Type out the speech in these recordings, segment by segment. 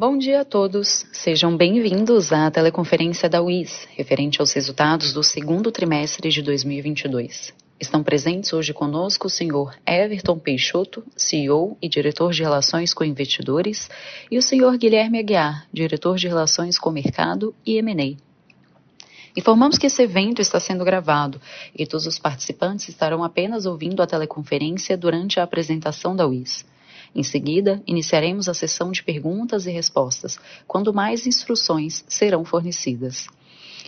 Bom dia a todos. Sejam bem-vindos à teleconferência da UIS, referente aos resultados do segundo trimestre de 2022. Estão presentes hoje conosco o senhor Everton Peixoto, CEO e diretor de Relações com Investidores, e o senhor Guilherme Aguiar, diretor de Relações com Mercado e M&A. Informamos que esse evento está sendo gravado e todos os participantes estarão apenas ouvindo a teleconferência durante a apresentação da UIS. Em seguida, iniciaremos a sessão de perguntas e respostas, quando mais instruções serão fornecidas.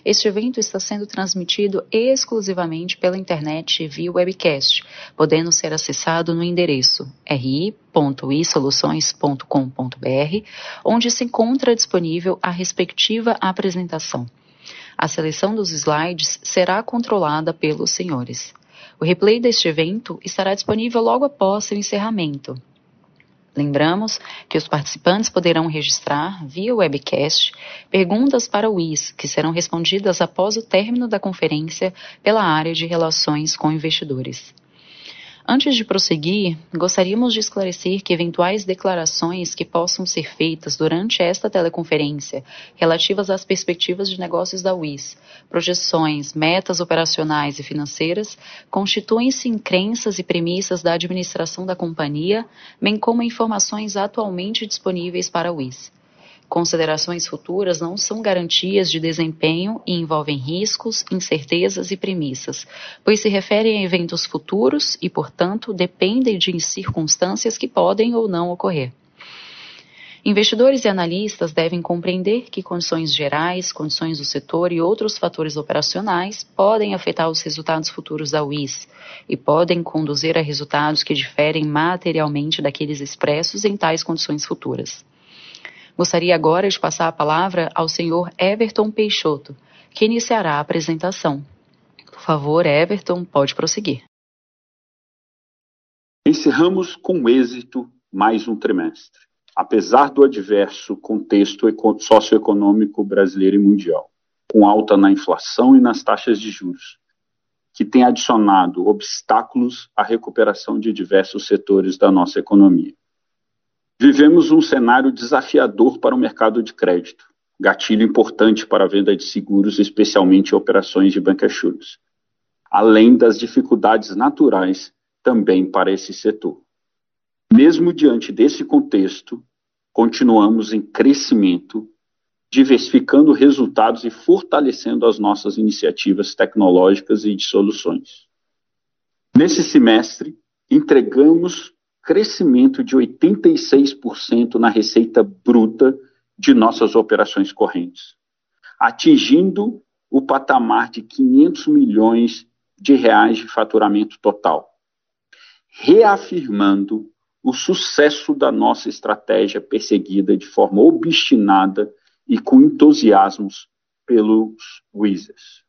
Este evento está sendo transmitido exclusivamente pela internet via webcast, podendo ser acessado no endereço ri.isoluções.com.br, onde se encontra disponível a respectiva apresentação. A seleção dos slides será controlada pelos senhores. O replay deste evento estará disponível logo após seu encerramento. Lembramos que os participantes poderão registrar, via webcast, perguntas para o WIS, que serão respondidas após o término da conferência pela área de Relações com Investidores. Antes de prosseguir, gostaríamos de esclarecer que eventuais declarações que possam ser feitas durante esta teleconferência relativas às perspectivas de negócios da WIS, projeções, metas operacionais e financeiras, constituem-se em crenças e premissas da administração da companhia, bem como informações atualmente disponíveis para a WIS. Considerações futuras não são garantias de desempenho e envolvem riscos, incertezas e premissas, pois se referem a eventos futuros e, portanto, dependem de circunstâncias que podem ou não ocorrer. Investidores e analistas devem compreender que condições gerais, condições do setor e outros fatores operacionais podem afetar os resultados futuros da UIS e podem conduzir a resultados que diferem materialmente daqueles expressos em tais condições futuras. Gostaria agora de passar a palavra ao senhor Everton Peixoto, que iniciará a apresentação. Por favor, Everton, pode prosseguir. Encerramos com êxito mais um trimestre, apesar do adverso contexto socioeconômico brasileiro e mundial, com alta na inflação e nas taxas de juros, que tem adicionado obstáculos à recuperação de diversos setores da nossa economia. Vivemos um cenário desafiador para o mercado de crédito, gatilho importante para a venda de seguros, especialmente operações de bancassurance, além das dificuldades naturais também para esse setor. Mesmo diante desse contexto, continuamos em crescimento, diversificando resultados e fortalecendo as nossas iniciativas tecnológicas e de soluções. Nesse semestre, entregamos crescimento de 86% na receita bruta de nossas operações correntes, atingindo o patamar de 500 milhões de reais de faturamento total, reafirmando o sucesso da nossa estratégia perseguida de forma obstinada e com entusiasmos pelos Wizards.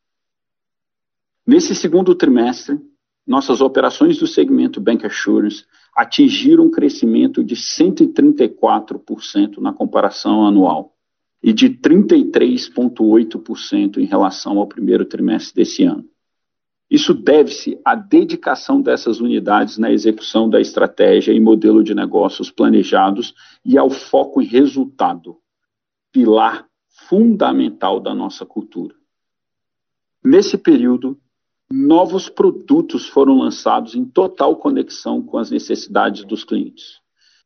Nesse segundo trimestre, nossas operações do segmento Bank Assurance atingiram um crescimento de 134% na comparação anual e de 33,8% em relação ao primeiro trimestre desse ano. Isso deve-se à dedicação dessas unidades na execução da estratégia e modelo de negócios planejados e ao foco em resultado, pilar fundamental da nossa cultura. Nesse período, novos produtos foram lançados em total conexão com as necessidades dos clientes.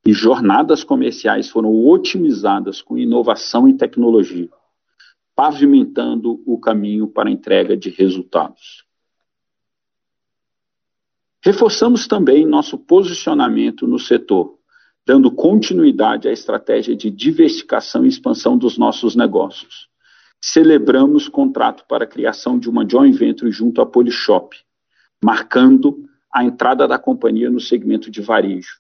E jornadas comerciais foram otimizadas com inovação e tecnologia, pavimentando o caminho para a entrega de resultados. Reforçamos também nosso posicionamento no setor, dando continuidade à estratégia de diversificação e expansão dos nossos negócios celebramos contrato para a criação de uma joint venture junto à Polishop, marcando a entrada da companhia no segmento de varejo.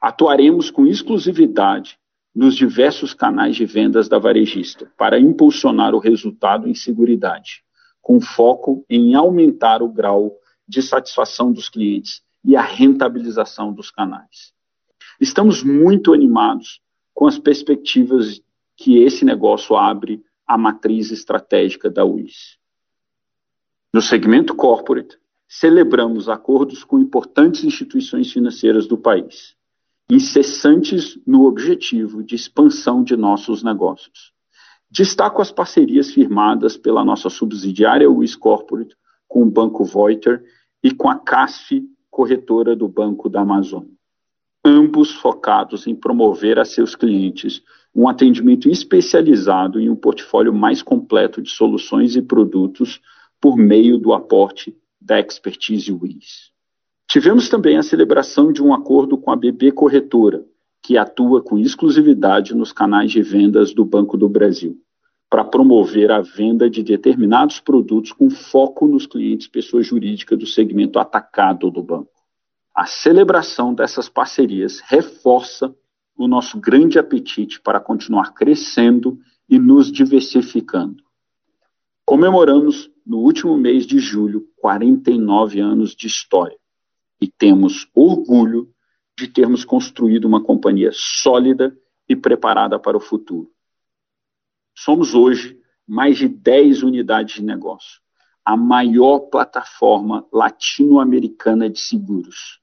Atuaremos com exclusividade nos diversos canais de vendas da varejista para impulsionar o resultado em seguridade, com foco em aumentar o grau de satisfação dos clientes e a rentabilização dos canais. Estamos muito animados com as perspectivas que esse negócio abre a matriz estratégica da UIS. No segmento corporate, celebramos acordos com importantes instituições financeiras do país incessantes no objetivo de expansão de nossos negócios. Destaco as parcerias firmadas pela nossa subsidiária Wiz Corporate com o Banco Voiter e com a CASF, corretora do Banco da Amazônia. Ambos focados em promover a seus clientes um atendimento especializado em um portfólio mais completo de soluções e produtos por meio do aporte da expertise Wiz. Tivemos também a celebração de um acordo com a BB Corretora, que atua com exclusividade nos canais de vendas do Banco do Brasil, para promover a venda de determinados produtos com foco nos clientes pessoa jurídica do segmento atacado do banco. A celebração dessas parcerias reforça o nosso grande apetite para continuar crescendo e nos diversificando. Comemoramos, no último mês de julho, 49 anos de história e temos orgulho de termos construído uma companhia sólida e preparada para o futuro. Somos hoje mais de 10 unidades de negócio, a maior plataforma latino-americana de seguros,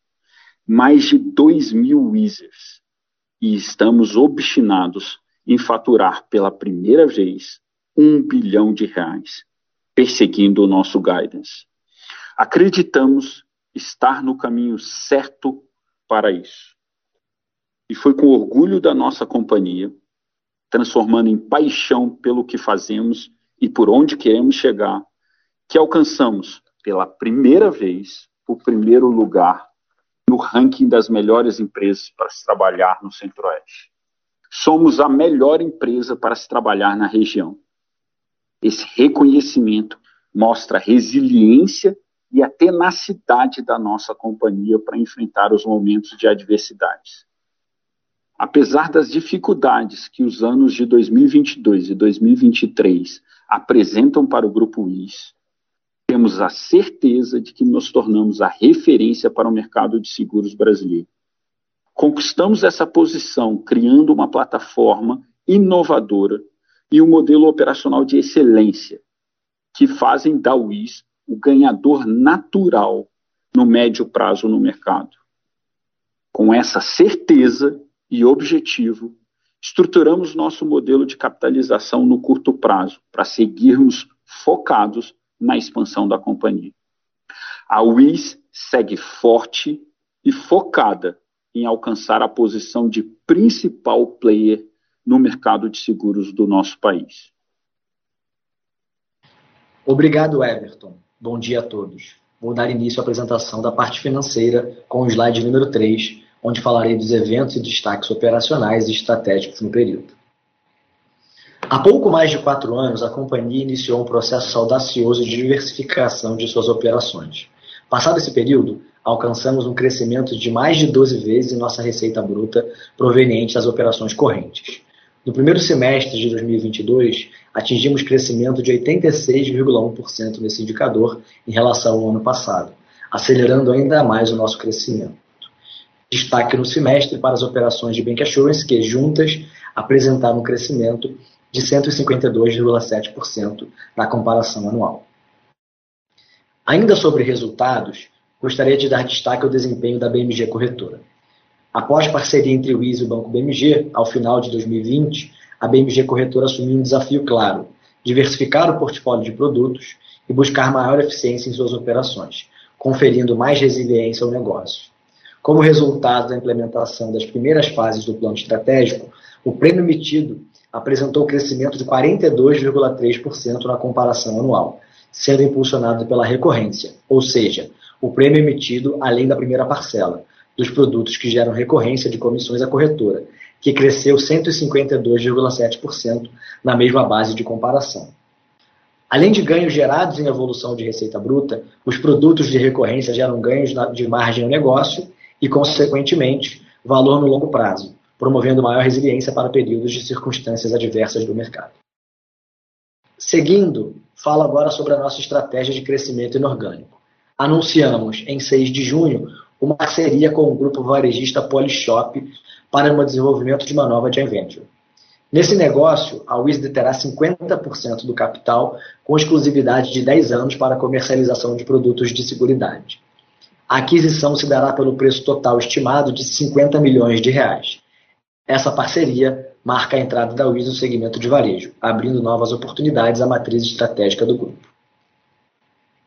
mais de 2 mil Wizards, e estamos obstinados em faturar pela primeira vez um bilhão de reais, perseguindo o nosso guidance. Acreditamos estar no caminho certo para isso. E foi com orgulho da nossa companhia, transformando em paixão pelo que fazemos e por onde queremos chegar, que alcançamos pela primeira vez o primeiro lugar no ranking das melhores empresas para se trabalhar no Centro-Oeste. Somos a melhor empresa para se trabalhar na região. Esse reconhecimento mostra resiliência e a tenacidade da nossa companhia para enfrentar os momentos de adversidades. Apesar das dificuldades que os anos de 2022 e 2023 apresentam para o Grupo WIS, temos a certeza de que nos tornamos a referência para o mercado de seguros brasileiro. Conquistamos essa posição criando uma plataforma inovadora e um modelo operacional de excelência que fazem da WIS o ganhador natural no médio prazo no mercado. Com essa certeza e objetivo, estruturamos nosso modelo de capitalização no curto prazo para seguirmos focados na expansão da companhia. A WIS segue forte e focada em alcançar a posição de principal player no mercado de seguros do nosso país. Obrigado, Everton. Bom dia a todos. Vou dar início à apresentação da parte financeira com o slide número 3, onde falarei dos eventos e destaques operacionais e estratégicos no período. Há pouco mais de quatro anos, a companhia iniciou um processo audacioso de diversificação de suas operações. Passado esse período, alcançamos um crescimento de mais de 12 vezes em nossa receita bruta proveniente das operações correntes. No primeiro semestre de 2022, atingimos crescimento de 86,1% nesse indicador em relação ao ano passado, acelerando ainda mais o nosso crescimento. Destaque no semestre para as operações de Bank Assurance, que juntas apresentaram um crescimento de 152,7% na comparação anual. Ainda sobre resultados, gostaria de dar destaque ao desempenho da BMG Corretora. Após parceria entre o IS e o Banco BMG, ao final de 2020, a BMG Corretora assumiu um desafio claro: diversificar o portfólio de produtos e buscar maior eficiência em suas operações, conferindo mais resiliência ao negócio. Como resultado da implementação das primeiras fases do plano estratégico, o prêmio emitido apresentou crescimento de 42,3% na comparação anual, sendo impulsionado pela recorrência, ou seja, o prêmio emitido além da primeira parcela, dos produtos que geram recorrência de comissões à corretora, que cresceu 152,7% na mesma base de comparação. Além de ganhos gerados em evolução de receita bruta, os produtos de recorrência geram ganhos de margem ao negócio e, consequentemente, valor no longo prazo, promovendo maior resiliência para períodos de circunstâncias adversas do mercado. Seguindo, falo agora sobre a nossa estratégia de crescimento inorgânico. Anunciamos, em 6 de junho, uma parceria com o grupo varejista Polishop para o desenvolvimento de uma nova joint venture. Nesse negócio, a Wisd terá 50% do capital com exclusividade de 10 anos para a comercialização de produtos de seguridade. A aquisição se dará pelo preço total estimado de 50 milhões de reais. Essa parceria marca a entrada da UIS no segmento de varejo, abrindo novas oportunidades à matriz estratégica do grupo.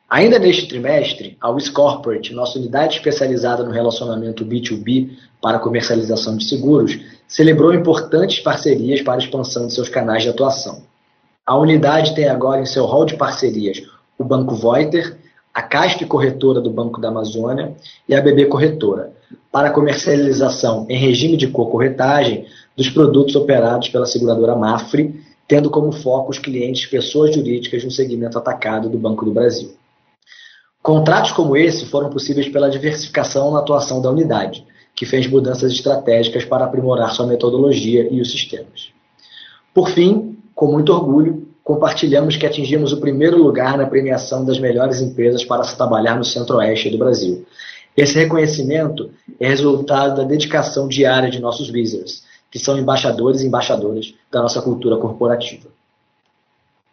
Ainda neste trimestre, a WIS Corporate, nossa unidade especializada no relacionamento B2B para comercialização de seguros, celebrou importantes parcerias para a expansão de seus canais de atuação. A unidade tem agora em seu rol de parcerias o Banco Voiter, a Casp Corretora do Banco da Amazônia e a BB Corretora, para comercialização em regime de co-corretagem dos produtos operados pela seguradora Mafre, tendo como foco os clientes pessoas jurídicas no segmento atacado do Banco do Brasil. Contratos como esse foram possíveis pela diversificação na atuação da unidade, que fez mudanças estratégicas para aprimorar sua metodologia e os sistemas. Por fim, com muito orgulho, compartilhamos que atingimos o primeiro lugar na premiação das melhores empresas para se trabalhar no Centro-Oeste do Brasil. Esse reconhecimento é resultado da dedicação diária de nossos visitors, que são embaixadores e embaixadoras da nossa cultura corporativa.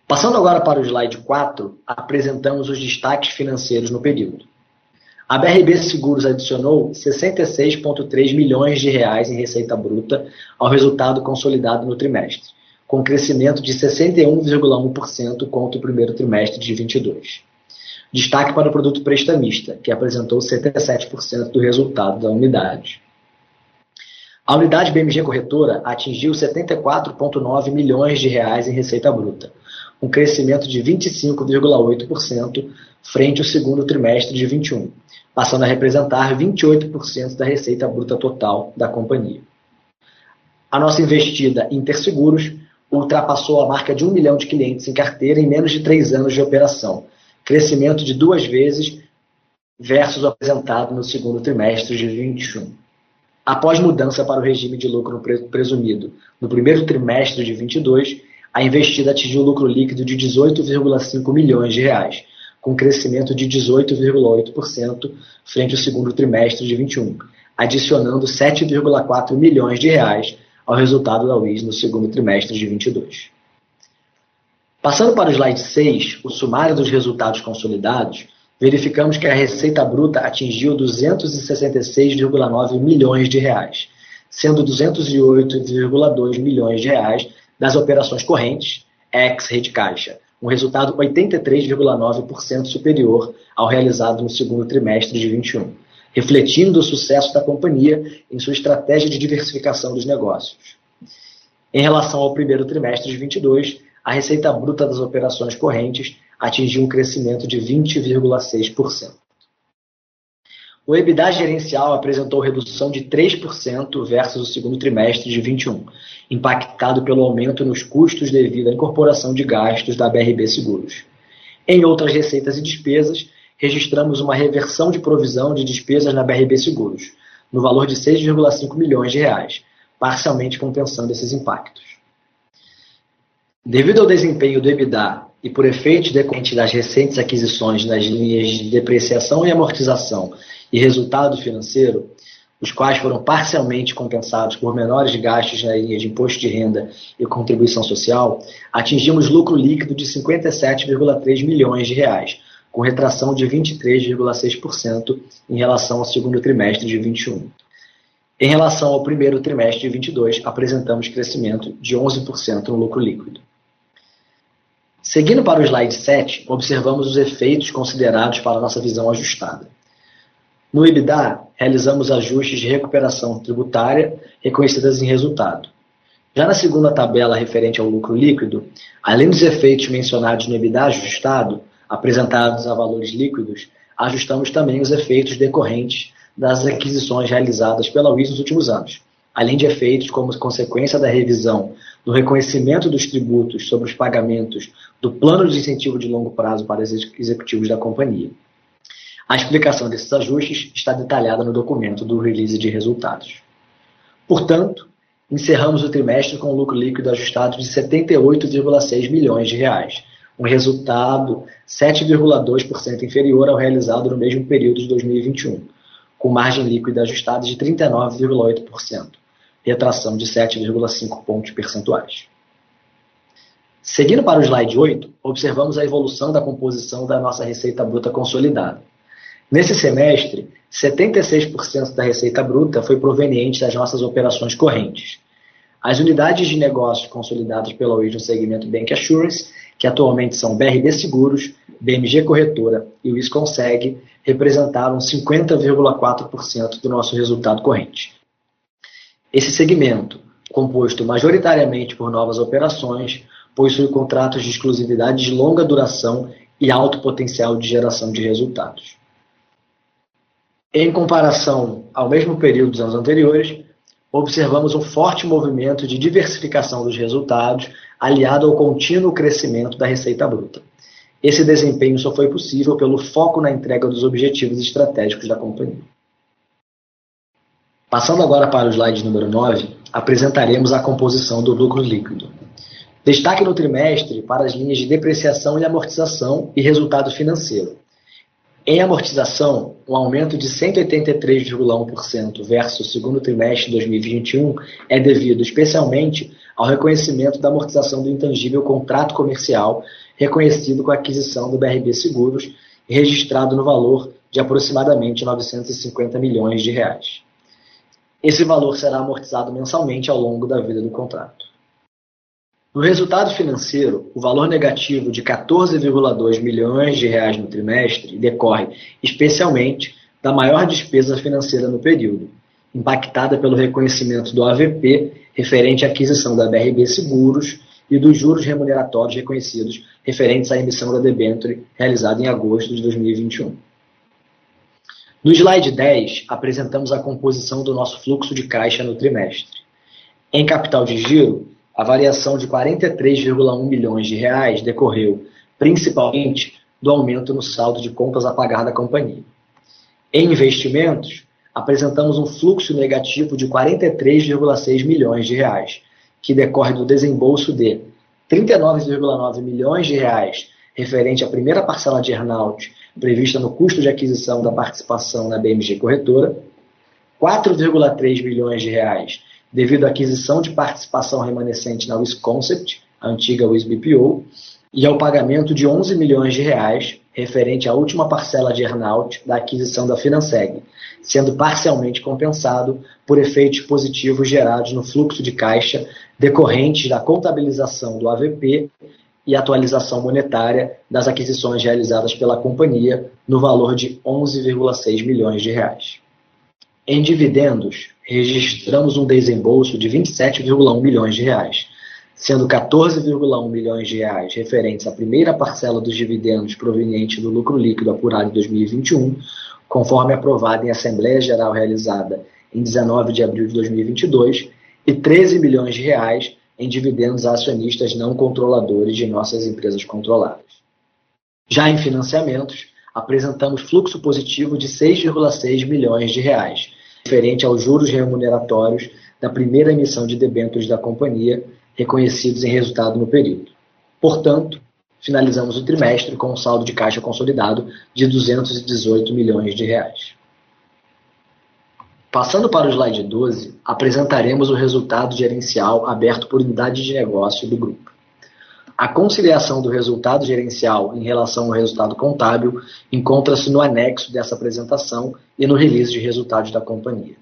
Passando agora para o slide 4, apresentamos os destaques financeiros no período. A BRB Seguros adicionou 66,3 milhões de reais em receita bruta ao resultado consolidado no trimestre, com crescimento de 61,1% contra o primeiro trimestre de 22. Destaque para o produto prestamista, que apresentou 77% do resultado da unidade. A unidade BMG Corretora atingiu 74,9 milhões de reais em receita bruta, um crescimento de 25,8% frente ao segundo trimestre de 21, passando a representar 28% da receita bruta total da companhia. A nossa investida Interseguros ultrapassou a marca de um milhão de clientes em carteira em menos de três anos de operação, crescimento de duas vezes versus o apresentado no segundo trimestre de 21. Após mudança para o regime de lucro presumido no primeiro trimestre de 22, a investida atingiu lucro líquido de 18,5 milhões de reais, com crescimento de 18,8% frente ao segundo trimestre de 21, adicionando 7,4 milhões de reais ao resultado da UIS no segundo trimestre de 22. Passando para o slide 6, o sumário dos resultados consolidados, verificamos que a receita bruta atingiu 266,9 milhões de reais, sendo 208,2 milhões de reais das operações correntes, ex-rede caixa, um resultado 83,9% superior ao realizado no segundo trimestre de 21, refletindo o sucesso da companhia em sua estratégia de diversificação dos negócios. Em relação ao primeiro trimestre de 22, a receita bruta das operações correntes atingiu um crescimento de 20,6%. O EBITDA gerencial apresentou redução de 3% versus o segundo trimestre de 21, impactado pelo aumento nos custos devido à incorporação de gastos da BRB Seguros. Em outras receitas e despesas, registramos uma reversão de provisão de despesas na BRB Seguros, no valor de 6,5 milhões de reais, parcialmente compensando esses impactos. Devido ao desempenho do EBITDA e por efeito decorrente das recentes aquisições nas linhas de depreciação e amortização e resultado financeiro, os quais foram parcialmente compensados por menores gastos na linha de imposto de renda e contribuição social, atingimos lucro líquido de 57,3 milhões de reais, com retração de 23,6% em relação ao segundo trimestre de 21. Em relação ao primeiro trimestre de 22, apresentamos crescimento de 11% no lucro líquido. Seguindo para o slide 7, observamos os efeitos considerados para nossa visão ajustada. No EBITDA, realizamos ajustes de recuperação tributária reconhecidas em resultado. Já na segunda tabela referente ao lucro líquido, além dos efeitos mencionados no EBITDA ajustado, apresentados a valores líquidos, ajustamos também os efeitos decorrentes das aquisições realizadas pela UIS nos últimos anos, além de efeitos como consequência da revisão do reconhecimento dos tributos sobre os pagamentos do plano de incentivo de longo prazo para os executivos da companhia. A explicação desses ajustes está detalhada no documento do release de resultados. Portanto, encerramos o trimestre com um lucro líquido ajustado de 78,6 milhões de reais, um resultado 7,2% inferior ao realizado no mesmo período de 2021, com margem líquida ajustada de 39,8% retração de 7,5 pontos percentuais. Seguindo para o slide 8, observamos a evolução da composição da nossa receita bruta consolidada. Nesse semestre, 76% da receita bruta foi proveniente das nossas operações correntes. As unidades de negócio consolidadas pela no segmento Bank Assurance, que atualmente são BRB Seguros, BMG Corretora e o Isconseg, representaram 50,4% do nosso resultado corrente. Esse segmento, composto majoritariamente por novas operações, possui contratos de exclusividade de longa duração e alto potencial de geração de resultados. Em comparação ao mesmo período dos anos anteriores, observamos um forte movimento de diversificação dos resultados, aliado ao contínuo crescimento da receita bruta. Esse desempenho só foi possível pelo foco na entrega dos objetivos estratégicos da companhia. Passando agora para o slide número 9, apresentaremos a composição do lucro líquido. Destaque no trimestre para as linhas de depreciação e amortização e resultado financeiro. Em amortização, um aumento de 183,1% versus o segundo trimestre de 2021 é devido especialmente ao reconhecimento da amortização do intangível contrato comercial reconhecido com a aquisição do BRB Seguros registrado no valor de aproximadamente 950 milhões de reais. Esse valor será amortizado mensalmente ao longo da vida do contrato. No resultado financeiro, o valor negativo de 14,2 milhões de reais no trimestre decorre especialmente da maior despesa financeira no período, impactada pelo reconhecimento do AVP referente à aquisição da BRB Seguros e dos juros remuneratórios reconhecidos referentes à emissão da debênture realizada em agosto de 2021. No slide 10, apresentamos a composição do nosso fluxo de caixa no trimestre. Em capital de giro, a variação de 43,1 milhões de reais decorreu principalmente do aumento no saldo de contas a pagar da companhia. Em investimentos, apresentamos um fluxo negativo de 43,6 milhões de reais, que decorre do desembolso de 39,9 milhões de reais referente à primeira parcela de earnout prevista no custo de aquisição da participação na BMG Corretora, 4,3 milhões de reais devido à aquisição de participação remanescente na Wisconcept, a antiga WISBPO, e ao pagamento de 11 milhões de reais referente à última parcela de earnout da aquisição da Finanseg, sendo parcialmente compensado por efeitos positivos gerados no fluxo de caixa decorrentes da contabilização do AVP e atualização monetária das aquisições realizadas pela companhia no valor de 11,6 milhões de reais. Em dividendos, registramos um desembolso de 27,1 milhões de reais, sendo 14,1 milhões de reais referentes à primeira parcela dos dividendos proveniente do lucro líquido apurado em 2021, conforme aprovado em Assembleia Geral realizada em 19 de abril de 2022, e 13 milhões de reais em dividendos a acionistas não controladores de nossas empresas controladas. Já em financiamentos, apresentamos fluxo positivo de 6,6 milhões de reais, referente aos juros remuneratórios da primeira emissão de debêntures da companhia, reconhecidos em resultado no período. Portanto, finalizamos o trimestre com um saldo de caixa consolidado de 218 milhões de reais. Passando para o slide 12, apresentaremos o resultado gerencial aberto por unidade de negócio do grupo. A conciliação do resultado gerencial em relação ao resultado contábil encontra-se no anexo dessa apresentação e no release de resultados da companhia.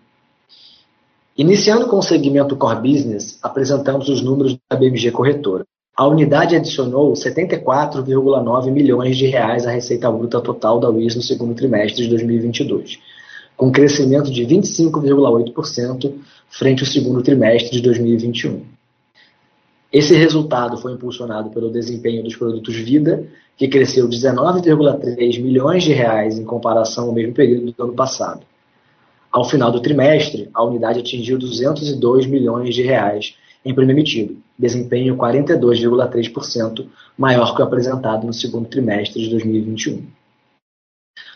Iniciando com o segmento Core Business, apresentamos os números da BMG Corretora. A unidade adicionou 74,9 milhões de reais à receita bruta total da WIS no segundo trimestre de 2022 com crescimento de 25,8% frente ao segundo trimestre de 2021. Esse resultado foi impulsionado pelo desempenho dos produtos Vida, que cresceu 19,3 milhões de reais em comparação ao mesmo período do ano passado. Ao final do trimestre, a unidade atingiu 202 milhões de reais em prêmio emitido, desempenho 42,3% maior que o apresentado no segundo trimestre de 2021.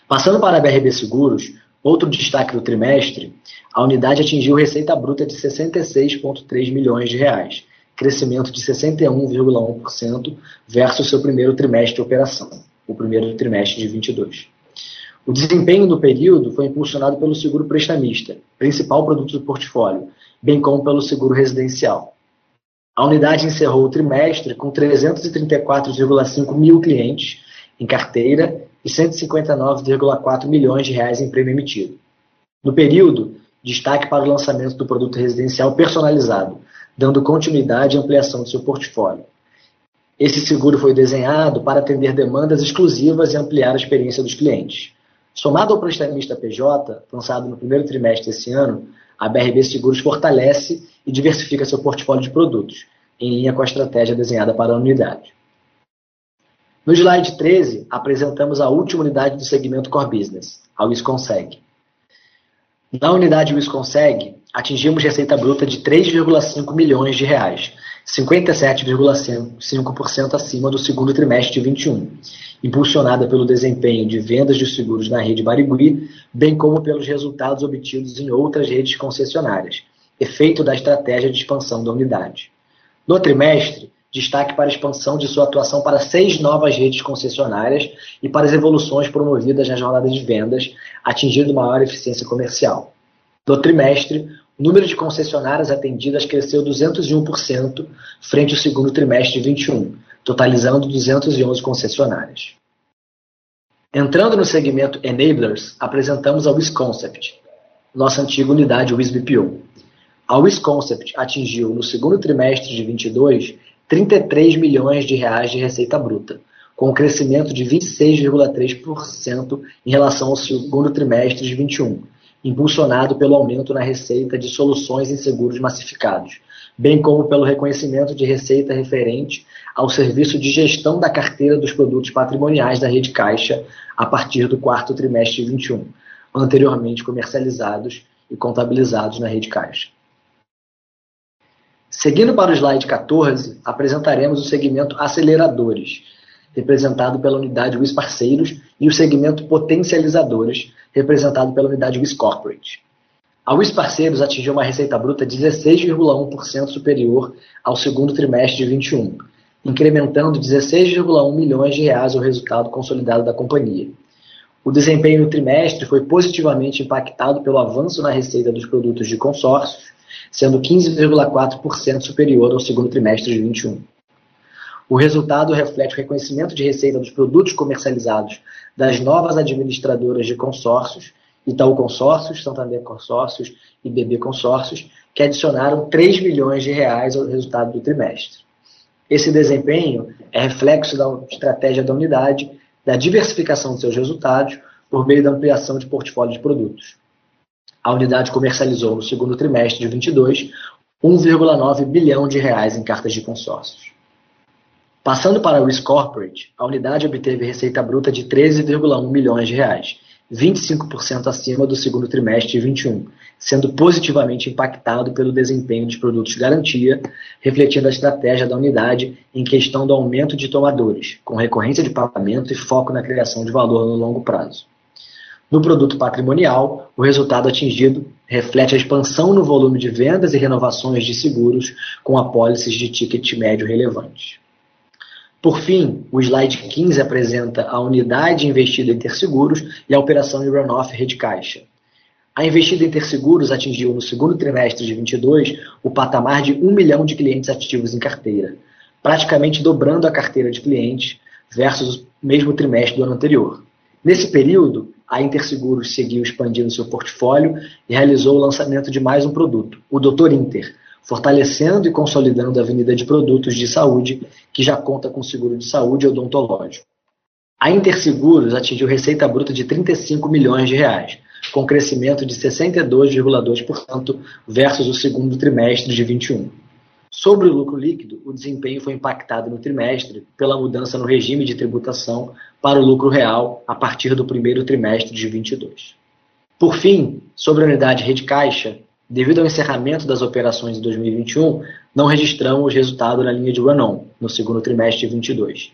Passando para a BRB Seguros, Outro destaque do trimestre, a unidade atingiu receita bruta de 66,3 milhões de reais, crescimento de 61,1% versus seu primeiro trimestre de operação, o primeiro trimestre de 22. O desempenho no período foi impulsionado pelo seguro prestamista, principal produto do portfólio, bem como pelo seguro residencial. A unidade encerrou o trimestre com 334,5 mil clientes em carteira e 159,4 milhões de reais em prêmio emitido. No período, destaque para o lançamento do produto residencial personalizado, dando continuidade e ampliação de seu portfólio. Esse seguro foi desenhado para atender demandas exclusivas e ampliar a experiência dos clientes. Somado ao prestamista PJ, lançado no primeiro trimestre desse ano, a BRB Seguros fortalece e diversifica seu portfólio de produtos, em linha com a estratégia desenhada para a unidade. No slide 13, apresentamos a última unidade do segmento Core Business, a Wisconseg. Na unidade Wisconseg, atingimos receita bruta de 3,5 milhões de reais, 57,5% acima do segundo trimestre de 21, impulsionada pelo desempenho de vendas de seguros na rede Barigui, bem como pelos resultados obtidos em outras redes concessionárias, efeito da estratégia de expansão da unidade. No trimestre, destaque para a expansão de sua atuação para seis novas redes concessionárias e para as evoluções promovidas na jornada de vendas, atingindo maior eficiência comercial. No trimestre, o número de concessionárias atendidas cresceu 201% frente ao segundo trimestre de 21, totalizando 211 concessionárias. Entrando no segmento Enablers, apresentamos a WisConcept, nossa antiga unidade WisBPO. A WisConcept atingiu no segundo trimestre de 22 33 milhões de reais de receita bruta, com um crescimento de 26,3% em relação ao segundo trimestre de 21, impulsionado pelo aumento na receita de soluções em seguros massificados, bem como pelo reconhecimento de receita referente ao serviço de gestão da carteira dos produtos patrimoniais da Rede Caixa a partir do quarto trimestre de 21, anteriormente comercializados e contabilizados na Rede Caixa. Seguindo para o slide 14, apresentaremos o segmento aceleradores, representado pela unidade WIS Parceiros, e o segmento potencializadores, representado pela unidade WIS Corporate. A WIS Parceiros atingiu uma receita bruta 16,1% superior ao segundo trimestre de 21, incrementando 16,1 milhões de reais o resultado consolidado da companhia. O desempenho no trimestre foi positivamente impactado pelo avanço na receita dos produtos de consórcios, sendo 15,4% superior ao segundo trimestre de 21. O resultado reflete o reconhecimento de receita dos produtos comercializados das novas administradoras de consórcios, Itaú Consórcios, Santander Consórcios e BB Consórcios, que adicionaram 3 milhões de reais ao resultado do trimestre. Esse desempenho é reflexo da estratégia da unidade, da diversificação de seus resultados por meio da ampliação de portfólio de produtos. A unidade comercializou no segundo trimestre de 22 1,9 bilhão de reais em cartas de consórcios. Passando para Risk Corporate, a unidade obteve receita bruta de 13,1 milhões de reais, 25% acima do segundo trimestre de 21, sendo positivamente impactado pelo desempenho de produtos de garantia, refletindo a estratégia da unidade em questão do aumento de tomadores, com recorrência de pagamento e foco na criação de valor no longo prazo. No produto patrimonial, o resultado atingido reflete a expansão no volume de vendas e renovações de seguros com apólices de ticket médio relevante. Por fim, o slide 15 apresenta a unidade investida em ter seguros e a operação em runoff rede caixa. A investida em ter seguros atingiu no segundo trimestre de 22 o patamar de 1 milhão de clientes ativos em carteira, praticamente dobrando a carteira de clientes versus o mesmo trimestre do ano anterior. Nesse período, a Interseguros seguiu expandindo seu portfólio e realizou o lançamento de mais um produto, o Doutor Inter, fortalecendo e consolidando a avenida de produtos de saúde, que já conta com seguro de saúde odontológico. A Interseguros atingiu receita bruta de 35 milhões de reais, com crescimento de 62,2% versus o segundo trimestre de 21. Sobre o lucro líquido, o desempenho foi impactado no trimestre pela mudança no regime de tributação para o lucro real a partir do primeiro trimestre de 22. Por fim, sobre a unidade Rede Caixa, devido ao encerramento das operações de 2021, não registramos resultado na linha de run-on no segundo trimestre de 22.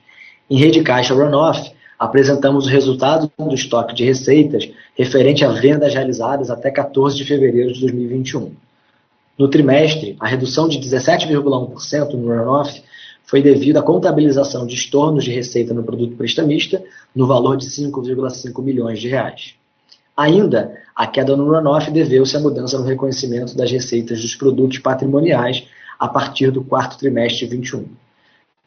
Em Rede Caixa Run-off, apresentamos o resultado do estoque de receitas referente a vendas realizadas até 14 de fevereiro de 2021. No trimestre, a redução de 17,1% no runoff foi devido à contabilização de estornos de receita no produto prestamista, no valor de 5,5 milhões de reais. Ainda, a queda no runoff deveu-se à mudança no reconhecimento das receitas dos produtos patrimoniais a partir do quarto trimestre de 21.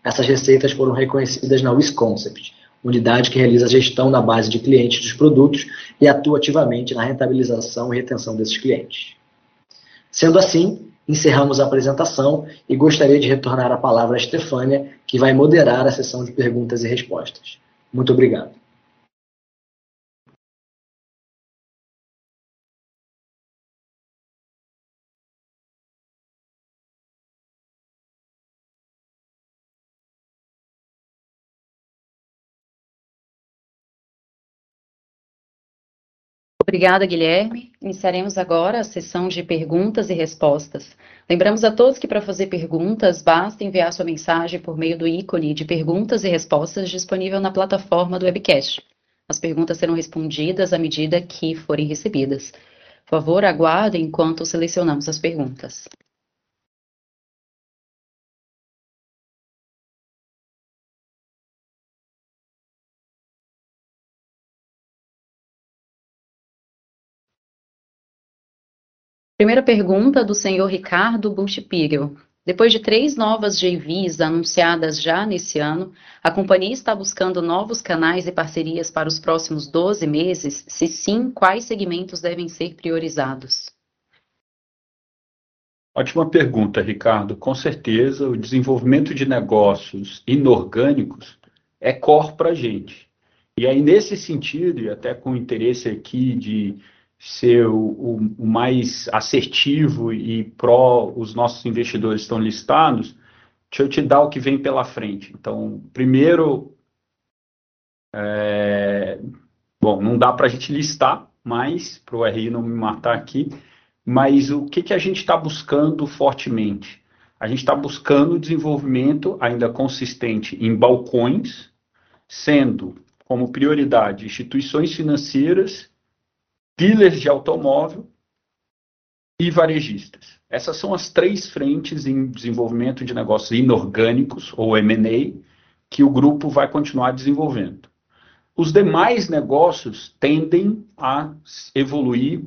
Essas receitas foram reconhecidas na WisConcept, unidade que realiza a gestão na base de clientes dos produtos e atua ativamente na rentabilização e retenção desses clientes. Sendo assim, encerramos a apresentação e gostaria de retornar a palavra a Stefânia, que vai moderar a sessão de perguntas e respostas. Muito obrigado. Obrigada, Guilherme. Iniciaremos agora a sessão de perguntas e respostas. Lembramos a todos que para fazer perguntas, basta enviar sua mensagem por meio do ícone de perguntas e respostas disponível na plataforma do webcast. As perguntas serão respondidas à medida que forem recebidas. Por favor, aguardem enquanto selecionamos as perguntas. Primeira pergunta do senhor Ricardo Buchpigel. Depois de três novas JVs anunciadas já nesse ano, a companhia está buscando novos canais e parcerias para os próximos 12 meses? Se sim, quais segmentos devem ser priorizados? Ótima pergunta, Ricardo. Com certeza, o desenvolvimento de negócios inorgânicos é core para a gente. E aí, nesse sentido, e até com interesse aqui de ser o, o, mais assertivo e pró os nossos investidores estão listados, deixa eu te dar o que vem pela frente. Então, primeiro, é, bom, não dá para a gente listar mais, para o RI não me matar aqui, mas o que, que a gente está buscando fortemente? A gente está buscando desenvolvimento ainda consistente em balcões, sendo como prioridade instituições financeiras dealers de automóvel e varejistas. Essas são as três frentes em desenvolvimento de negócios inorgânicos, ou M&A, que o grupo vai continuar desenvolvendo. Os demais negócios tendem a evoluir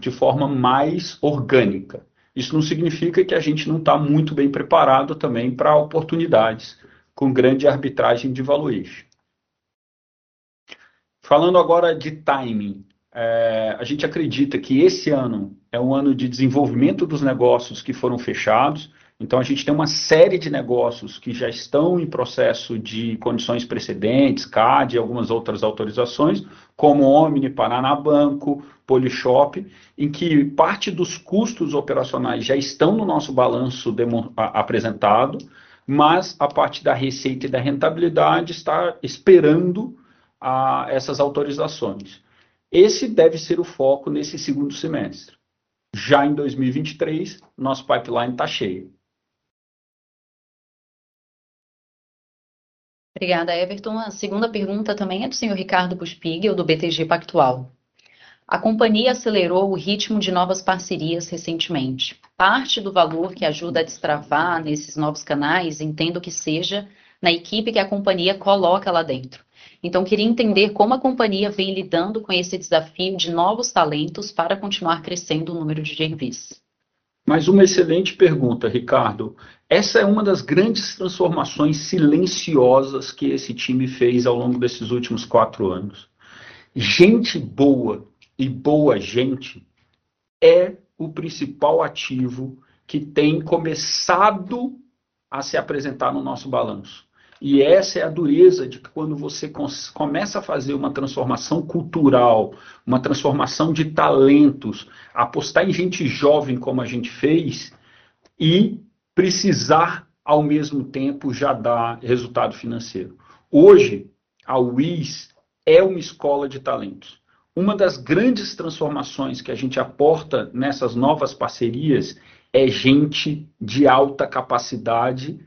de forma mais orgânica. Isso não significa que a gente não está muito bem preparado também para oportunidades com grande arbitragem de valuation. Falando agora de timing, é, a gente acredita que esse ano é um ano de desenvolvimento dos negócios que foram fechados. Então, a gente tem uma série de negócios que já estão em processo de condições precedentes, CAD e algumas outras autorizações, como Omni, Paraná Banco, Polishop, em que parte dos custos operacionais já estão no nosso balanço apresentado, mas a parte da receita e da rentabilidade está esperando a, essas autorizações. Esse deve ser o foco nesse segundo semestre. Já em 2023, nosso pipeline está cheio. Obrigada, Everton. A segunda pergunta também é do senhor Ricardo Buspigel, do BTG Pactual. A companhia acelerou o ritmo de novas parcerias recentemente. Parte do valor que ajuda a destravar nesses novos canais, entendo que seja na equipe que a companhia coloca lá dentro. Então, queria entender como a companhia vem lidando com esse desafio de novos talentos para continuar crescendo o número de JVs. Mais uma excelente pergunta, Ricardo. Essa é uma das grandes transformações silenciosas que esse time fez ao longo desses últimos quatro anos. Gente boa e boa gente é o principal ativo que tem começado a se apresentar no nosso balanço. E essa é a dureza de que quando você começa a fazer uma transformação cultural, uma transformação de talentos, apostar em gente jovem como a gente fez e precisar ao mesmo tempo já dar resultado financeiro. Hoje, a WIS é uma escola de talentos. Uma das grandes transformações que a gente aporta nessas novas parcerias é gente de alta capacidade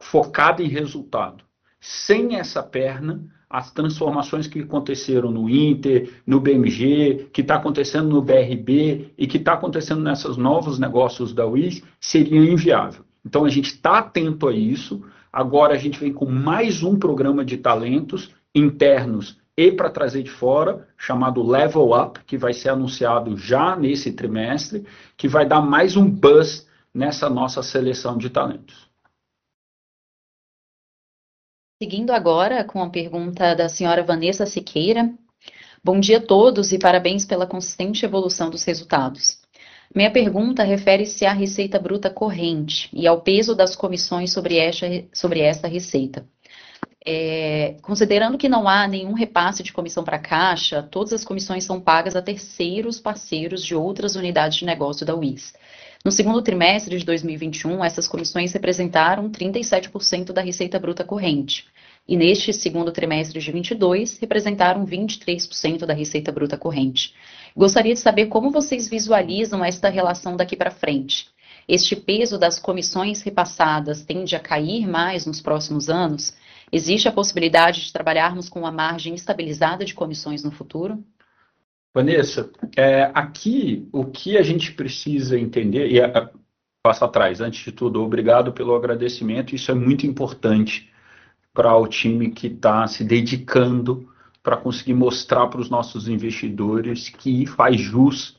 focada em resultado. Sem essa perna, as transformações que aconteceram no Inter, no BMG, que está acontecendo no BRB e que está acontecendo nesses novos negócios da WIS, seriam inviável. Então a gente está atento a isso. Agora a gente vem com mais um programa de talentos internos e para trazer de fora, chamado Level Up, que vai ser anunciado já nesse trimestre, que vai dar mais um buzz nessa nossa seleção de talentos. Seguindo agora com a pergunta da senhora Vanessa Siqueira. Bom dia a todos e parabéns pela consistente evolução dos resultados. Minha pergunta refere-se à receita bruta corrente e ao peso das comissões sobre esta, sobre esta receita. É, considerando que não há nenhum repasse de comissão para a Caixa, todas as comissões são pagas a terceiros parceiros de outras unidades de negócio da UIS. No segundo trimestre de 2021, essas comissões representaram 37% da receita bruta corrente. E neste segundo trimestre de 2022, representaram 23% da receita bruta corrente. Gostaria de saber como vocês visualizam esta relação daqui para frente. Este peso das comissões repassadas tende a cair mais nos próximos anos? Existe a possibilidade de trabalharmos com uma margem estabilizada de comissões no futuro? Vanessa, é, aqui o que a gente precisa entender, e a, passo atrás, antes de tudo, obrigado pelo agradecimento, isso é muito importante para o time que está se dedicando para conseguir mostrar para os nossos investidores que faz jus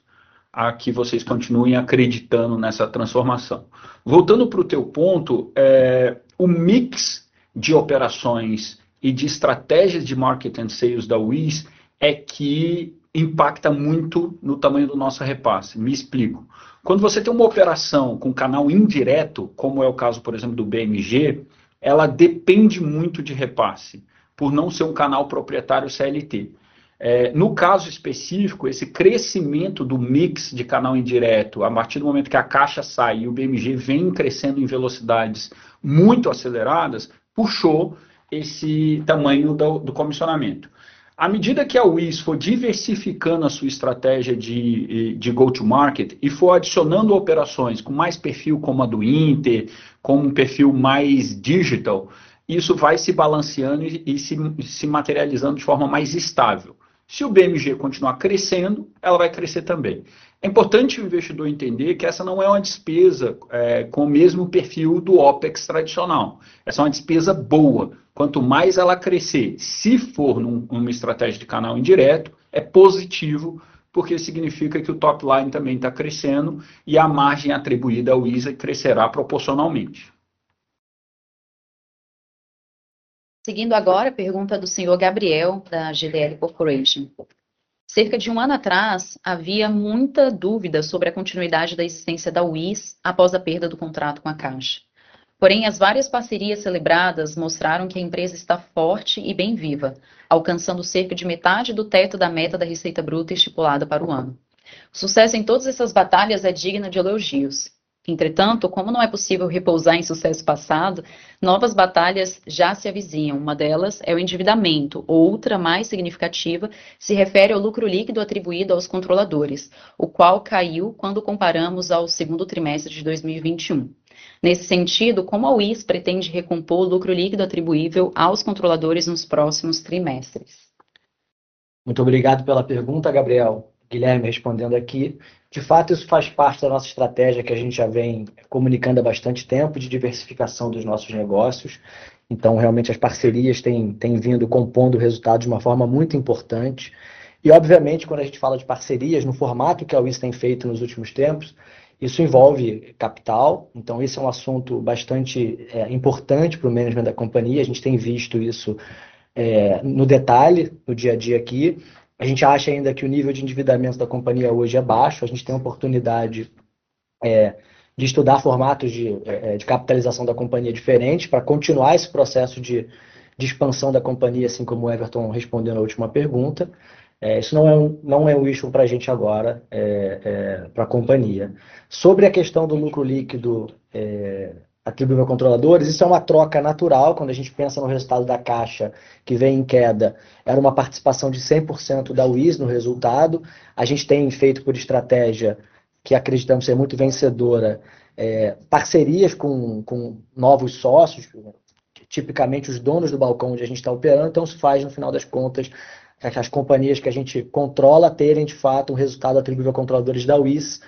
a que vocês continuem acreditando nessa transformação. Voltando para o teu ponto, é, o mix de operações e de estratégias de marketing and sales da WIS é que impacta muito no tamanho do nosso repasse. Me explico. Quando você tem uma operação com canal indireto, como é o caso, por exemplo, do BMG, ela depende muito de repasse, por não ser um canal proprietário CLT. É, no caso específico, esse crescimento do mix de canal indireto, a partir do momento que a caixa sai e o BMG vem crescendo em velocidades muito aceleradas, puxou esse tamanho do, do comissionamento. À medida que a WIS for diversificando a sua estratégia de, de go-to-market e for adicionando operações com mais perfil como a do Inter, com um perfil mais digital, isso vai se balanceando e, e se, se materializando de forma mais estável. Se o BMG continuar crescendo, ela vai crescer também. É importante o investidor entender que essa não é uma despesa é, com o mesmo perfil do OPEX tradicional. Essa é uma despesa boa. Quanto mais ela crescer, se for num, numa estratégia de canal indireto, é positivo, porque significa que o top line também está crescendo e a margem atribuída ao ISA crescerá proporcionalmente. Seguindo agora a pergunta do senhor Gabriel, da GDL Corporation. Cerca de um ano atrás, havia muita dúvida sobre a continuidade da existência da UIS após a perda do contrato com a Caixa. Porém, as várias parcerias celebradas mostraram que a empresa está forte e bem viva, alcançando cerca de metade do teto da meta da receita bruta estipulada para o ano. O sucesso em todas essas batalhas é digno de elogios. Entretanto, como não é possível repousar em sucesso passado, novas batalhas já se avizinham. Uma delas é o endividamento, outra, mais significativa, se refere ao lucro líquido atribuído aos controladores, o qual caiu quando comparamos ao segundo trimestre de 2021. Nesse sentido, como a UIS pretende recompor o lucro líquido atribuível aos controladores nos próximos trimestres? Muito obrigado pela pergunta, Gabriel. Guilherme respondendo aqui. De fato, isso faz parte da nossa estratégia que a gente já vem comunicando há bastante tempo de diversificação dos nossos negócios. Então, realmente, as parcerias têm, têm vindo compondo o resultado de uma forma muito importante. E, obviamente, quando a gente fala de parcerias, no formato que a WIS tem feito nos últimos tempos, isso envolve capital. Então, esse é um assunto bastante é, importante para o management da companhia. A gente tem visto isso é, no detalhe, no dia a dia aqui. A gente acha ainda que o nível de endividamento da companhia hoje é baixo, a gente tem a oportunidade é, de estudar formatos de, é, de, capitalização da companhia diferentes para continuar esse processo de, de, expansão da companhia, assim como o Everton respondeu na última pergunta. É, isso não é um, não é um issue para a gente agora, é, é, para a companhia. Sobre a questão do lucro líquido é, atribuível a controladores, isso é uma troca natural, quando a gente pensa no resultado da caixa que vem em queda, era uma participação de 100% da UIS no resultado, a gente tem feito por estratégia, que acreditamos ser muito vencedora, é, parcerias com, com novos sócios, tipicamente os donos do balcão onde a gente está operando, então isso faz, no final das contas, as companhias que a gente controla terem, de fato, um resultado atribuível a controladores da UIS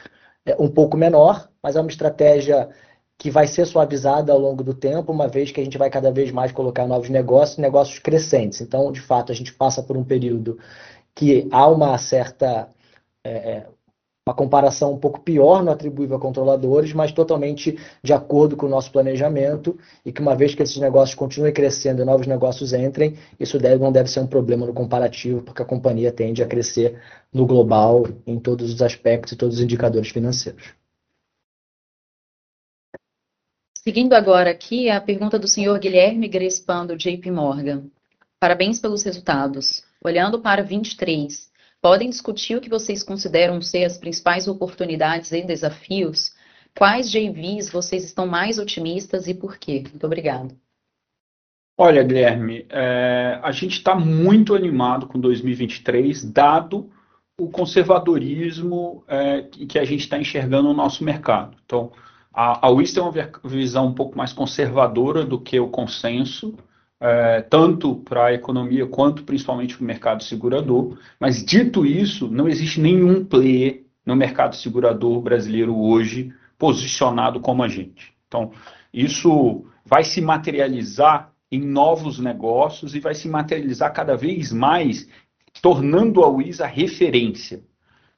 é, um pouco menor, mas é uma estratégia que vai ser suavizada ao longo do tempo, uma vez que a gente vai cada vez mais colocar novos negócios, negócios crescentes. Então, de fato, a gente passa por um período que há uma certa é, é uma comparação um pouco pior no atribuível a controladores, mas totalmente de acordo com o nosso planejamento e que uma vez que esses negócios continuem crescendo e novos negócios entrem, isso deve, não deve ser um problema no comparativo, porque a companhia tende a crescer no global em todos os aspectos e todos os indicadores financeiros. Seguindo agora aqui a pergunta do senhor Guilherme Grespan, do JP Morgan. Parabéns pelos resultados. Olhando para 23, podem discutir o que vocês consideram ser as principais oportunidades e desafios? Quais JVs vocês estão mais otimistas e por quê? Muito obrigado. Olha, Guilherme, é, a gente está muito animado com 2023, dado o conservadorismo é, que a gente está enxergando no nosso mercado. Então, a, a WIS tem uma visão um pouco mais conservadora do que o consenso, é, tanto para a economia quanto principalmente para o mercado segurador. Mas, dito isso, não existe nenhum player no mercado segurador brasileiro hoje posicionado como a gente. Então, isso vai se materializar em novos negócios e vai se materializar cada vez mais, tornando a WIS a referência.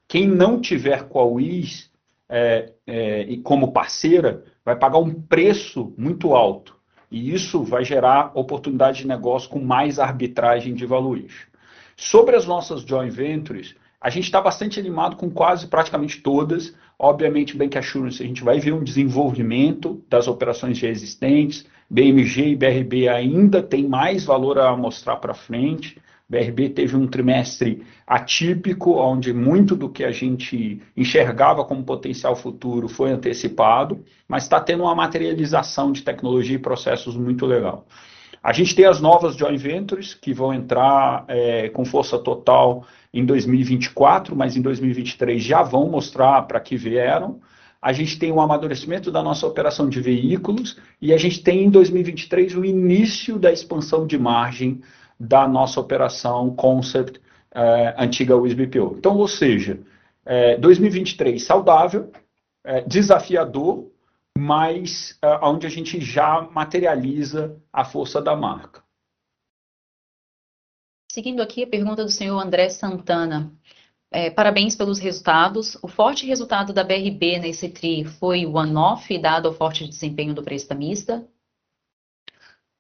Quem não tiver com a WIS é, é, como parceira vai pagar um preço muito alto e isso vai gerar oportunidade de negócio com mais arbitragem de valuation. Sobre as nossas joint ventures, a gente está bastante animado com quase praticamente todas. Obviamente, Bank Assurance, a gente vai ver um desenvolvimento das operações já existentes. BMG e BRB ainda tem mais valor a mostrar para frente. BRB teve um trimestre atípico, onde muito do que a gente enxergava como potencial futuro foi antecipado, mas está tendo uma materialização de tecnologia e processos muito legal. A gente tem as novas joint ventures que vão entrar é, com força total em 2024, mas em 2023 já vão mostrar para que vieram. A gente tem o um amadurecimento da nossa operação de veículos e a gente tem em 2023 o início da expansão de margem da nossa operação Concept é, antiga USBPO. Então, ou seja, é, 2023 saudável, é, desafiador, mas onde a gente já materializa a força da marca. Seguindo aqui a pergunta do senhor André Santana. É, parabéns pelos resultados. O forte resultado da BRB nesse TRI foi one-off, dado o forte desempenho do prestamista?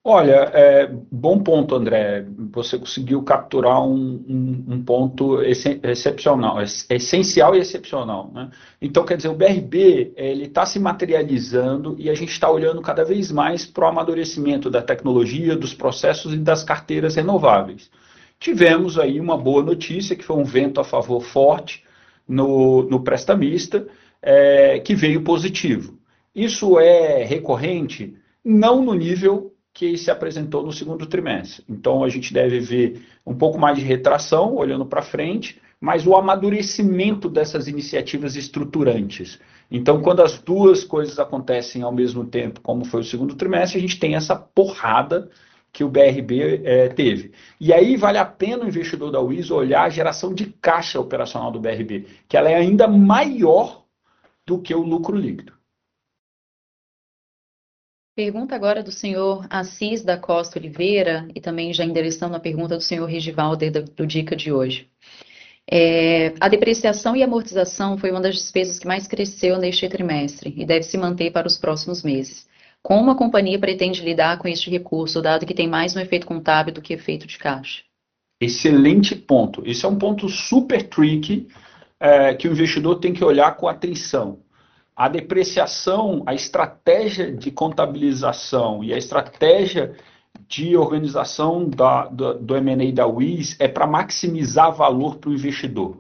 Olha, é, bom ponto, André. Você conseguiu capturar um, um, um ponto excepcional, essencial e excepcional. Né? Então, quer dizer, o BRB ele está se materializando e a gente está olhando cada vez mais para o amadurecimento da tecnologia, dos processos e das carteiras renováveis. Tivemos aí uma boa notícia, que foi um vento a favor forte no, no prestamista, é, que veio positivo. Isso é recorrente? Não no nível que se apresentou no segundo trimestre. Então a gente deve ver um pouco mais de retração, olhando para frente, mas o amadurecimento dessas iniciativas estruturantes. Então, quando as duas coisas acontecem ao mesmo tempo, como foi o segundo trimestre, a gente tem essa porrada que o BRB é, teve. E aí vale a pena o investidor da WIS olhar a geração de caixa operacional do BRB, que ela é ainda maior do que o lucro líquido. Pergunta agora do senhor Assis da Costa Oliveira, e também já endereçando a pergunta do senhor Regivaldo do, Dica de hoje. É, a depreciação e amortização foi uma das despesas que mais cresceu neste trimestre e deve se manter para os próximos meses. Como a companhia pretende lidar com este recurso, dado que tem mais um efeito contábil do que efeito de caixa? Excelente ponto. Esse é um ponto super tricky é, que o investidor tem que olhar com atenção a depreciação, a estratégia de contabilização e a estratégia de organização da, do, do M&A da WIS é para maximizar valor para o investidor.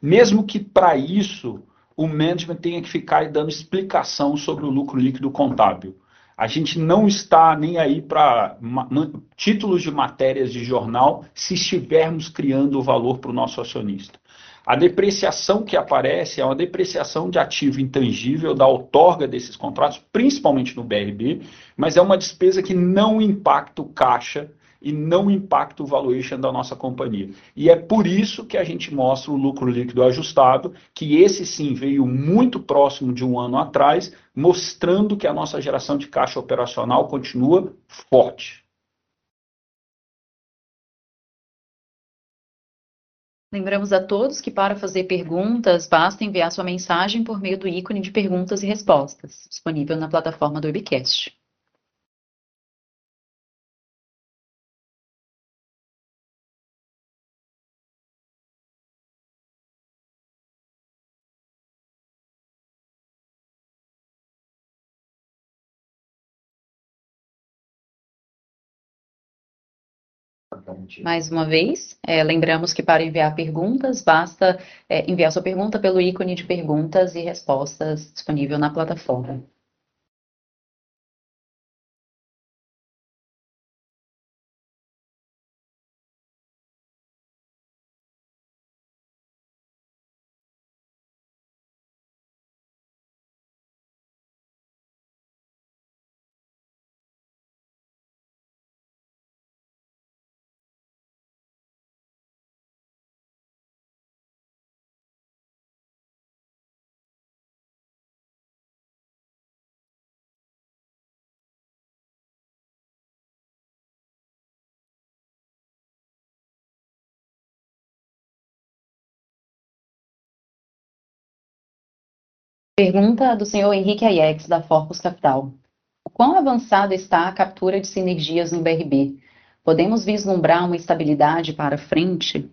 Mesmo que para isso o management tenha que ficar dando explicação sobre o lucro líquido contábil. A gente não está nem aí para títulos de matérias de jornal se estivermos criando valor para o nosso acionista. A depreciação que aparece é uma depreciação de ativo intangível da outorga desses contratos, principalmente no BRB, mas é uma despesa que não impacta o caixa e não impacta o valuation da nossa companhia. E é por isso que a gente mostra o lucro líquido ajustado, que esse sim veio muito próximo de um ano atrás, mostrando que a nossa geração de caixa operacional continua forte. Lembramos a todos que para fazer perguntas, basta enviar sua mensagem por meio do ícone de perguntas e respostas, disponível na plataforma do Webcast. Mais uma vez, é, lembramos que para enviar perguntas, basta é, enviar sua pergunta pelo ícone de perguntas e respostas disponível na plataforma. Pergunta do senhor Henrique Aiex, da Forpus Capital. Quão avançada está a captura de sinergias no BRB? Podemos vislumbrar uma estabilidade para frente?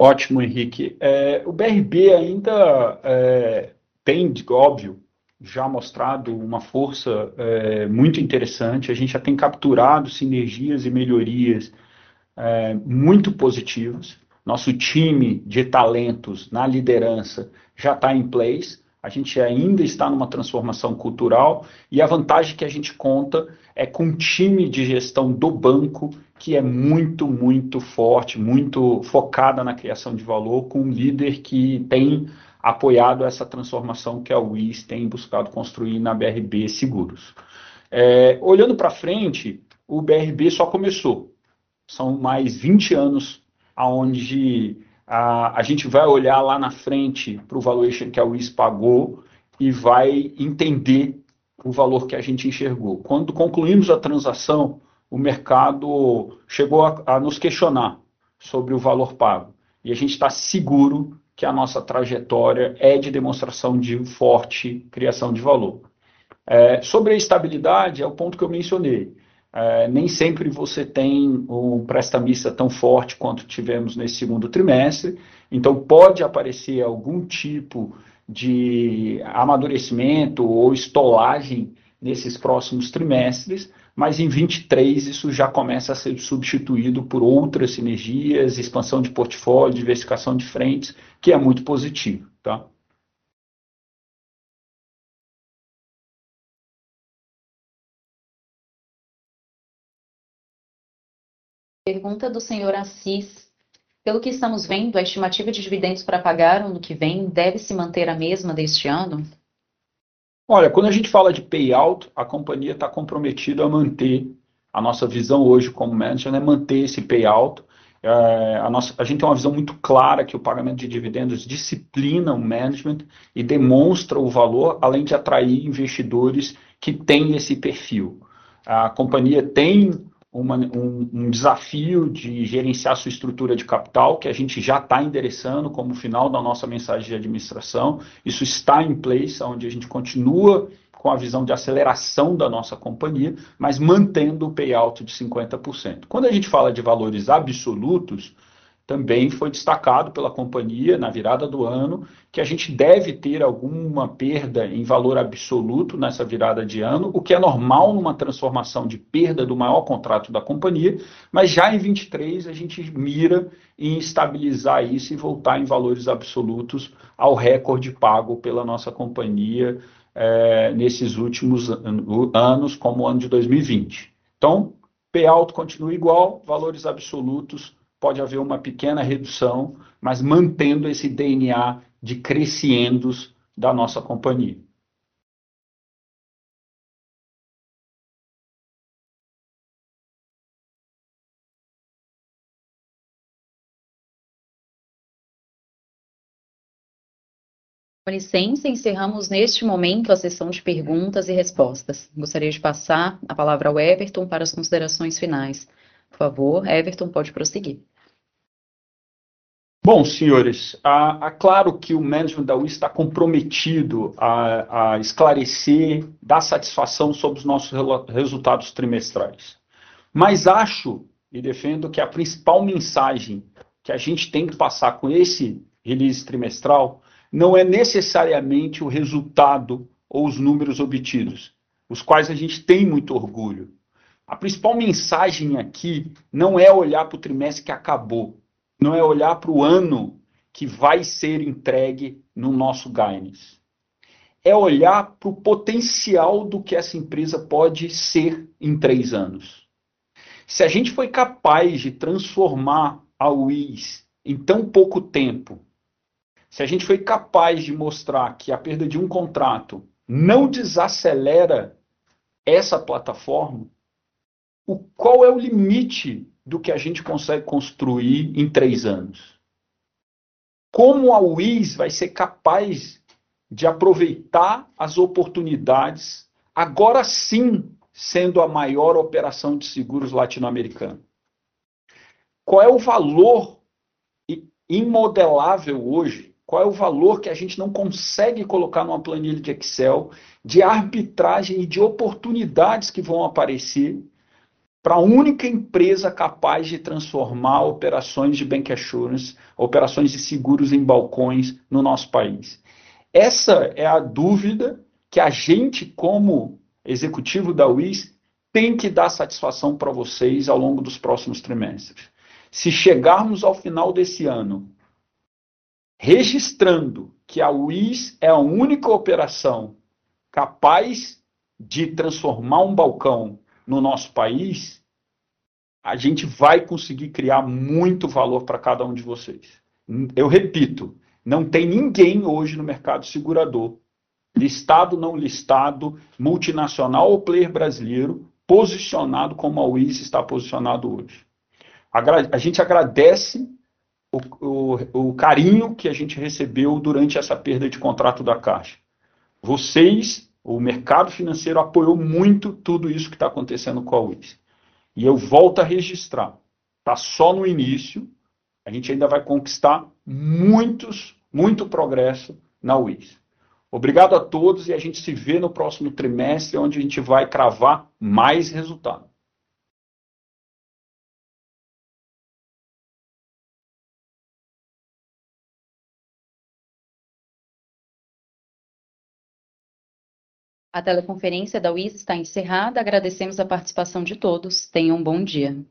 Ótimo, Henrique. É, o BRB ainda é, tem, óbvio, já mostrado uma força é, muito interessante. A gente já tem capturado sinergias e melhorias é, muito positivas. Nosso time de talentos na liderança já está em place. A gente ainda está numa transformação cultural e a vantagem que a gente conta é com um time de gestão do banco que é muito, muito forte, muito focada na criação de valor, com um líder que tem apoiado essa transformação que a WIS tem buscado construir na BRB Seguros. É, olhando para frente, o BRB só começou. São mais 20 anos aonde a, a gente vai olhar lá na frente para o valuation que a WIS pagou e vai entender o valor que a gente enxergou. Quando concluímos a transação, o mercado chegou a, a nos questionar sobre o valor pago. E a gente está seguro que a nossa trajetória é de demonstração de forte criação de valor. É, sobre a estabilidade, é o ponto que eu mencionei. É, nem sempre você tem um prestamista tão forte quanto tivemos nesse segundo trimestre, então pode aparecer algum tipo de amadurecimento ou estolagem nesses próximos trimestres, mas em 23 isso já começa a ser substituído por outras sinergias, expansão de portfólio, diversificação de frentes, que é muito positivo. Tá? Pergunta do senhor Assis. Pelo que estamos vendo, a estimativa de dividendos para pagar ano que vem deve se manter a mesma deste ano? Olha, quando a gente fala de payout, a companhia está comprometida a manter a nossa visão hoje como manager, é manter esse payout. É, a, nossa, a gente tem uma visão muito clara que o pagamento de dividendos disciplina o management e demonstra o valor, além de atrair investidores que têm esse perfil. A companhia tem uma, um, um, desafio de gerenciar sua estrutura de capital, que a gente já está endereçando como final da nossa mensagem de administração. Isso está em place, onde a gente continua com a visão de aceleração da nossa companhia, mas mantendo o payout de 50%. Quando a gente fala de valores absolutos, também foi destacado pela companhia na virada do ano que a gente deve ter alguma perda em valor absoluto nessa virada de ano, o que é normal numa transformação de perda do maior contrato da companhia, mas já em 23 a gente mira em estabilizar isso e voltar em valores absolutos ao recorde pago pela nossa companhia é, nesses últimos anos, como o ano de 2020. Então, payout continua igual, valores absolutos pode haver uma pequena redução, mas mantendo esse DNA de crescendos da nossa companhia. Com licença, encerramos neste momento a sessão de perguntas e respostas. Gostaria de passar a palavra ao Everton para as considerações finais. Por favor, Everton, pode prosseguir. Bom, senhores, a, claro que o management da UI está comprometido a, a, esclarecer, dar satisfação sobre os nossos resultados trimestrais. Mas acho e defendo que a principal mensagem que a gente tem que passar com esse release trimestral não é necessariamente o resultado ou os números obtidos, os quais a gente tem muito orgulho. A principal mensagem aqui não é olhar para o trimestre que acabou, não é olhar para o ano que vai ser entregue no nosso guidance. É olhar para o potencial do que essa empresa pode ser em três anos. Se a gente foi capaz de transformar a WIS em tão pouco tempo, se a gente foi capaz de mostrar que a perda de um contrato não desacelera essa plataforma, o, qual é o limite do que a gente consegue construir em três anos? Como a WIS vai ser capaz de aproveitar as oportunidades, agora sim sendo a maior operação de seguros latino-americana? Qual é o valor imodelável hoje? Qual é o valor que a gente não consegue colocar numa planilha de Excel de arbitragem e de oportunidades que vão aparecer para a única empresa capaz de transformar operações de bank assurance, operações de seguros em balcões no nosso país. Essa é a dúvida que a gente, como executivo da WIS, tem que dar satisfação para vocês ao longo dos próximos trimestres. Se chegarmos ao final desse ano registrando que a WIS é a única operação capaz de transformar um balcão no nosso país, a gente vai conseguir criar muito valor para cada um de vocês. Eu repito, não tem ninguém hoje no mercado segurador, listado, não listado, multinacional ou player brasileiro, posicionado como a Wiz está posicionado hoje. A gente agradece o, o, o carinho que a gente recebeu durante essa perda de contrato da Caixa. Vocês o mercado financeiro apoiou muito tudo isso que está acontecendo com a Wiz. E eu volto a registrar. Está só no início. A gente ainda vai conquistar muitos, muito progresso na Wiz. Obrigado a todos e a gente se vê no próximo trimestre, onde a gente vai cravar mais resultado. A teleconferência da WIS está encerrada. Agradecemos a participação de todos. Tenham um bom dia.